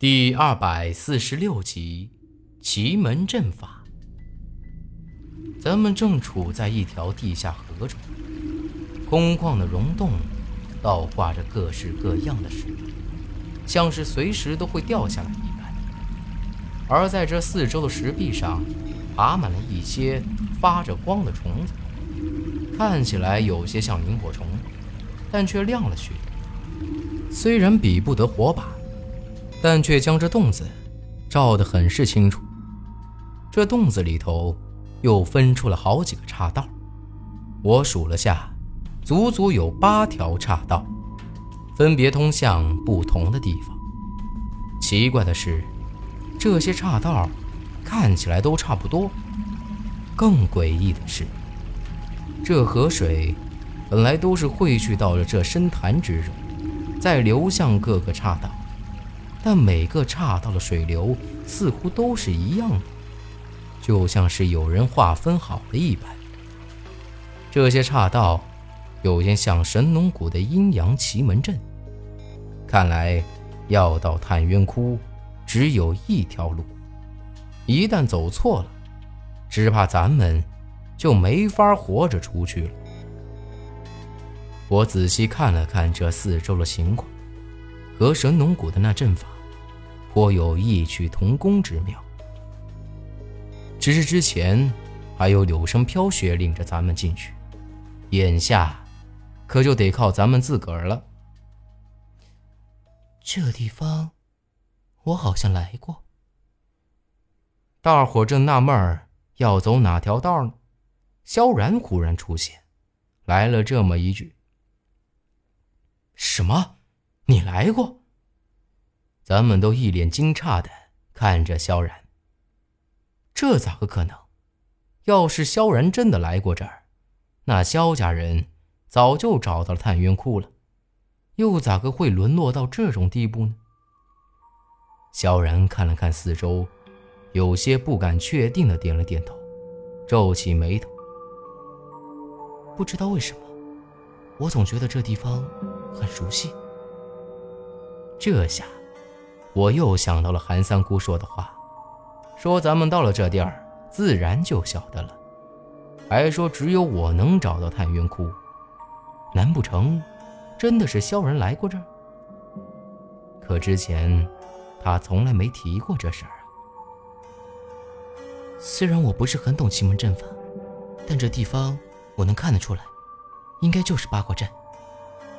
第二百四十六集，奇门阵法。咱们正处在一条地下河中，空旷的溶洞倒挂着各式各样的石头，像是随时都会掉下来一般。而在这四周的石壁上，爬满了一些发着光的虫子，看起来有些像萤火虫，但却亮了许多。虽然比不得火把。但却将这洞子照得很是清楚。这洞子里头又分出了好几个岔道，我数了下，足足有八条岔道，分别通向不同的地方。奇怪的是，这些岔道看起来都差不多。更诡异的是，这河水本来都是汇聚到了这深潭之中，再流向各个岔道。但每个岔道的水流似乎都是一样的，就像是有人划分好了一般。这些岔道有些像神农谷的阴阳奇门阵。看来要到探渊窟，只有一条路。一旦走错了，只怕咱们就没法活着出去了。我仔细看了看这四周的情况。和神农谷的那阵法，颇有异曲同工之妙。只是之前还有柳生飘雪领着咱们进去，眼下可就得靠咱们自个儿了。这地方，我好像来过。大伙正纳闷儿要走哪条道呢，萧然忽然出现，来了这么一句：“什么？”你来过？咱们都一脸惊诧的看着萧然。这咋个可能？要是萧然真的来过这儿，那萧家人早就找到了探云窟了，又咋个会沦落到这种地步呢？萧然看了看四周，有些不敢确定的点了点头，皱起眉头。不知道为什么，我总觉得这地方很熟悉。这下，我又想到了韩三姑说的话，说咱们到了这地儿，自然就晓得了，还说只有我能找到探云窟，难不成真的是萧然来过这儿？可之前他从来没提过这事儿啊。虽然我不是很懂奇门阵法，但这地方我能看得出来，应该就是八卦阵。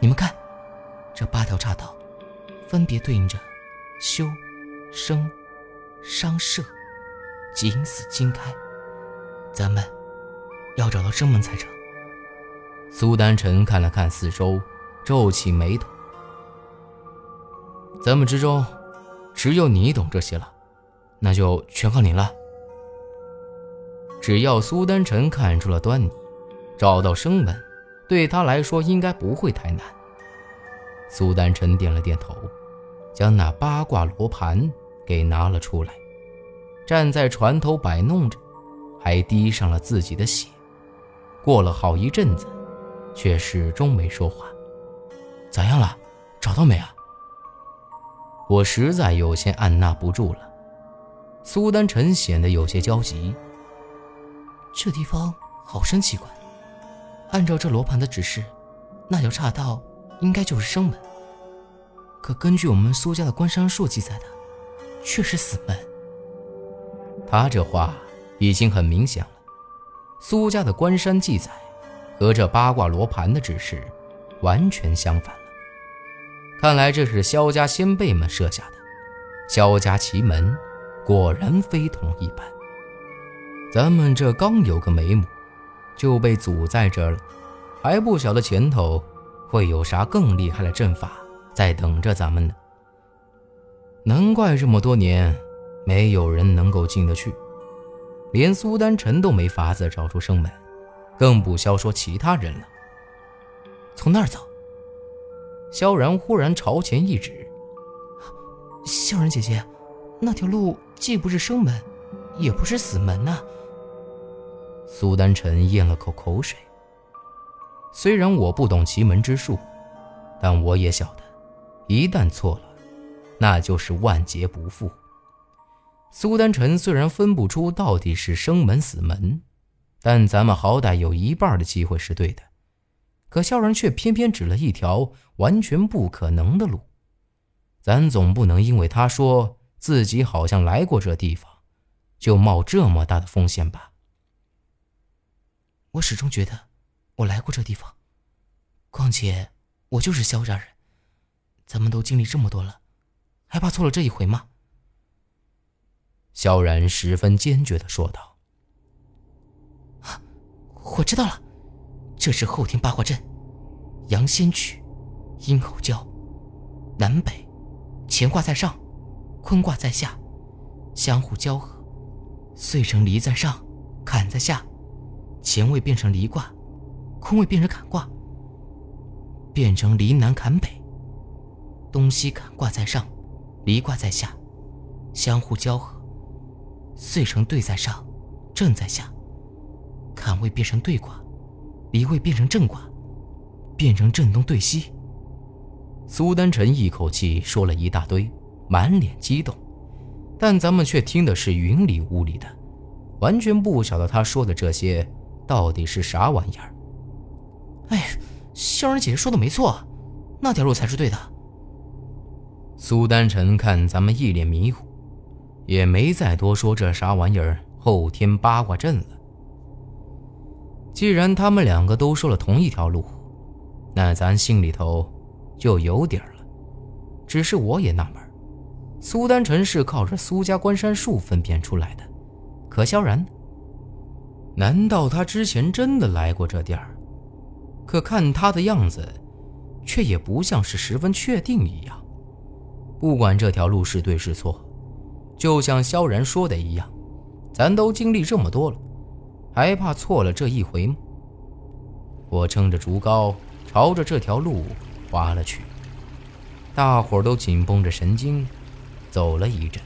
你们看，这八条岔道。分别对应着修、生、伤、射、景、死、金、开，咱们要找到生门才成。苏丹臣看了看四周，皱起眉头。咱们之中，只有你懂这些了，那就全靠你了。只要苏丹臣看出了端倪，找到生门，对他来说应该不会太难。苏丹臣点了点头。将那八卦罗盘给拿了出来，站在船头摆弄着，还滴上了自己的血。过了好一阵子，却始终没说话。咋样了？找到没啊？我实在有些按捺不住了。苏丹臣显得有些焦急。这地方好生奇怪，按照这罗盘的指示，那条岔道应该就是生门。可根据我们苏家的关山术记载的，却是死门。他这话已经很明显了。苏家的关山记载和这八卦罗盘的指示完全相反了。看来这是萧家先辈们设下的。萧家奇门果然非同一般。咱们这刚有个眉目，就被阻在这儿了，还不晓得前头会有啥更厉害的阵法。在等着咱们呢。难怪这么多年没有人能够进得去，连苏丹臣都没法子找出生门，更不消说其他人了。从那儿走。萧然忽然朝前一指：“萧然姐姐，那条路既不是生门，也不是死门呐。”苏丹臣咽了口口水。虽然我不懂奇门之术，但我也晓得。一旦错了，那就是万劫不复。苏丹臣虽然分不出到底是生门死门，但咱们好歹有一半的机会是对的。可萧然却偏偏指了一条完全不可能的路，咱总不能因为他说自己好像来过这地方，就冒这么大的风险吧？我始终觉得我来过这地方，况且我就是萧家人，咱们都经历这么多了，还怕错了这一回吗？萧然十分坚决的说道：“我知道了。”这是后天八卦阵，阳先曲，阴后交，南北，乾卦在上，坤卦在下，相互交合，遂成离在上，坎在下，乾位变成离卦，坤位变成坎卦，变成离南坎北，东西坎挂在上，离卦在下，相互交合，遂成兑在上，震在下，坎位变成兑卦。离位变成正卦，变成震东对西。苏丹臣一口气说了一大堆，满脸激动，但咱们却听的是云里雾里的，完全不晓得他说的这些到底是啥玩意儿。哎，萧然姐姐说的没错，那条路才是对的。苏丹臣看咱们一脸迷糊，也没再多说这啥玩意儿后天八卦阵了。既然他们两个都说了同一条路，那咱心里头就有底儿了。只是我也纳闷，苏丹臣是靠着苏家关山术分辨出来的，可萧然，难道他之前真的来过这地儿？可看他的样子，却也不像是十分确定一样。不管这条路是对是错，就像萧然说的一样，咱都经历这么多了。还怕错了这一回吗？我撑着竹篙，朝着这条路划了去。大伙儿都紧绷着神经，走了一阵，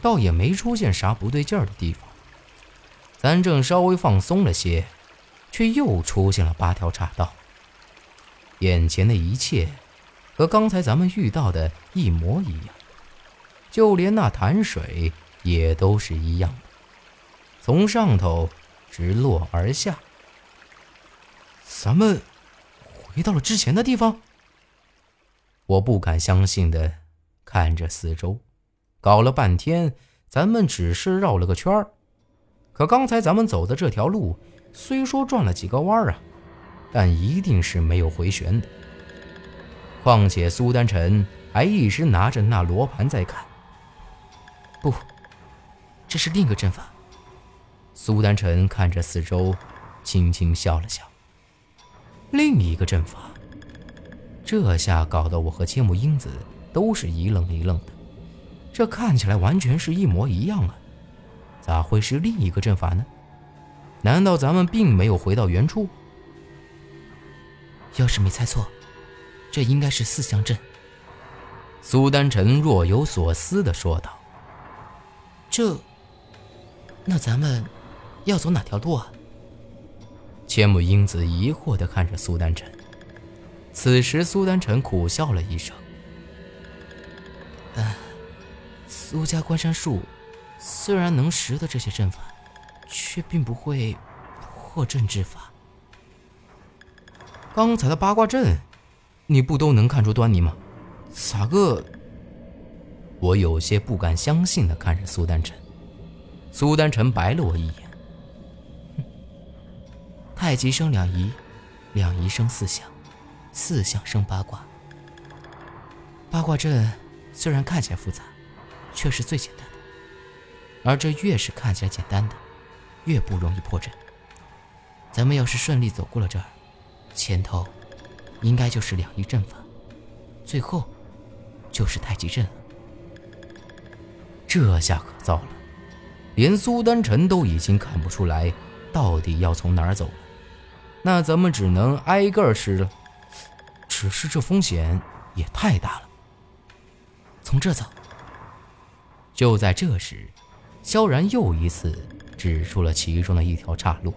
倒也没出现啥不对劲儿的地方。咱正稍微放松了些，却又出现了八条岔道。眼前的一切，和刚才咱们遇到的一模一样，就连那潭水也都是一样的。从上头直落而下，咱们回到了之前的地方。我不敢相信的看着四周，搞了半天，咱们只是绕了个圈儿。可刚才咱们走的这条路，虽说转了几个弯儿啊，但一定是没有回旋的。况且苏丹臣还一直拿着那罗盘在看。不，这是另一个阵法。苏丹臣看着四周，轻轻笑了笑。另一个阵法，这下搞得我和千木英子都是一愣一愣的。这看起来完全是一模一样啊，咋会是另一个阵法呢？难道咱们并没有回到原处？要是没猜错，这应该是四象阵。苏丹臣若有所思地说道：“这……那咱们……”要走哪条路啊？千木英子疑惑地看着苏丹臣。此时，苏丹臣苦笑了一声：“嗯，苏家关山术虽然能识得这些阵法，却并不会破阵之法。刚才的八卦阵，你不都能看出端倪吗？咋个？”我有些不敢相信地看着苏丹臣。苏丹臣白了我一眼。太极生两仪，两仪生四象，四象生八卦。八卦阵虽然看起来复杂，却是最简单的。而这越是看起来简单的，越不容易破阵。咱们要是顺利走过了这儿，前头应该就是两仪阵法，最后就是太极阵了。这下可糟了，连苏丹臣都已经看不出来到底要从哪儿走了。那咱们只能挨个吃了，只是这风险也太大了。从这走。就在这时，萧然又一次指出了其中的一条岔路。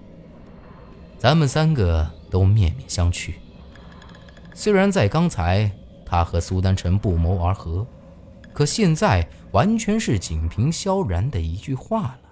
咱们三个都面面相觑。虽然在刚才他和苏丹臣不谋而合，可现在完全是仅凭萧然的一句话了。